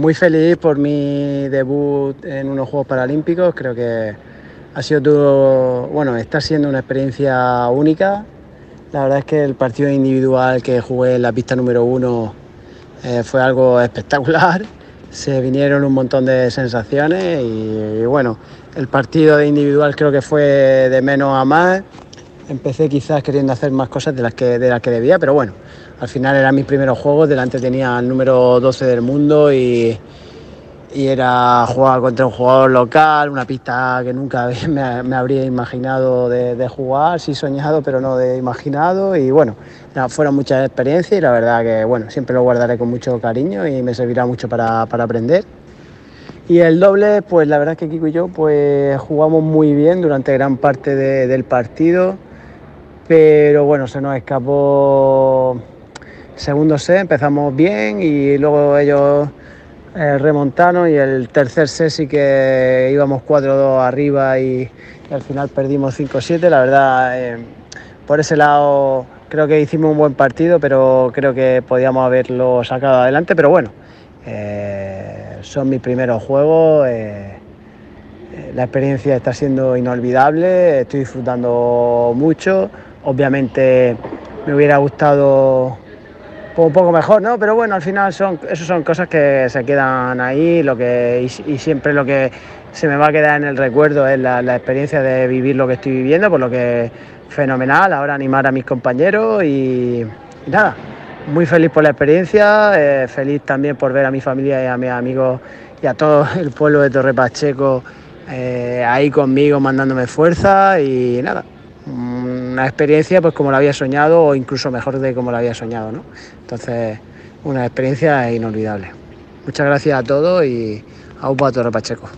Muy feliz por mi debut en unos Juegos Paralímpicos. Creo que ha sido todo, bueno, está siendo una experiencia única. La verdad es que el partido individual que jugué en la pista número uno eh, fue algo espectacular. Se vinieron un montón de sensaciones y, y bueno, el partido de individual creo que fue de menos a más. Empecé quizás queriendo hacer más cosas de las que, de las que debía, pero bueno, al final eran mis primeros juegos, delante tenía el número 12 del mundo y, y era jugar contra un jugador local, una pista que nunca me, me habría imaginado de, jugar, sí soñado, pero no de imaginado. Y bueno, fueron muchas experiencias y la verdad que bueno, siempre lo guardaré con mucho cariño y me servirá mucho para, para aprender. Y el doble, pues la verdad es que Kiko y yo pues jugamos muy bien durante gran parte de, del partido, pero bueno, se nos escapó segundo set, empezamos bien y luego ellos eh, remontaron y el tercer set sí que íbamos 4-2 arriba y, al final perdimos 5-7. La verdad, eh, por ese lado creo que hicimos un buen partido, pero creo que podíamos haberlo sacado adelante, pero bueno. Eh, son mis primeros juegos, la experiencia está siendo inolvidable, estoy disfrutando mucho, obviamente me hubiera gustado un poco mejor, ¿no? Pero bueno, al final son, eso son cosas que se quedan ahí, lo que, y, siempre lo que se me va a quedar en el recuerdo es la, la, experiencia de vivir lo que estoy viviendo, por lo que fenomenal, ahora animar a mis compañeros y, y nada, muy feliz por la experiencia, eh, feliz también por ver a mi familia y a mis amigos y a todo el pueblo de Torre Pacheco eh, ahí conmigo mandándome fuerza y nada, una experiencia pues como la había soñado o incluso mejor de como la había soñado, ¿no? Entonces, una experiencia inolvidable. Muchas gracias a todos y a UPA Torre Pacheco.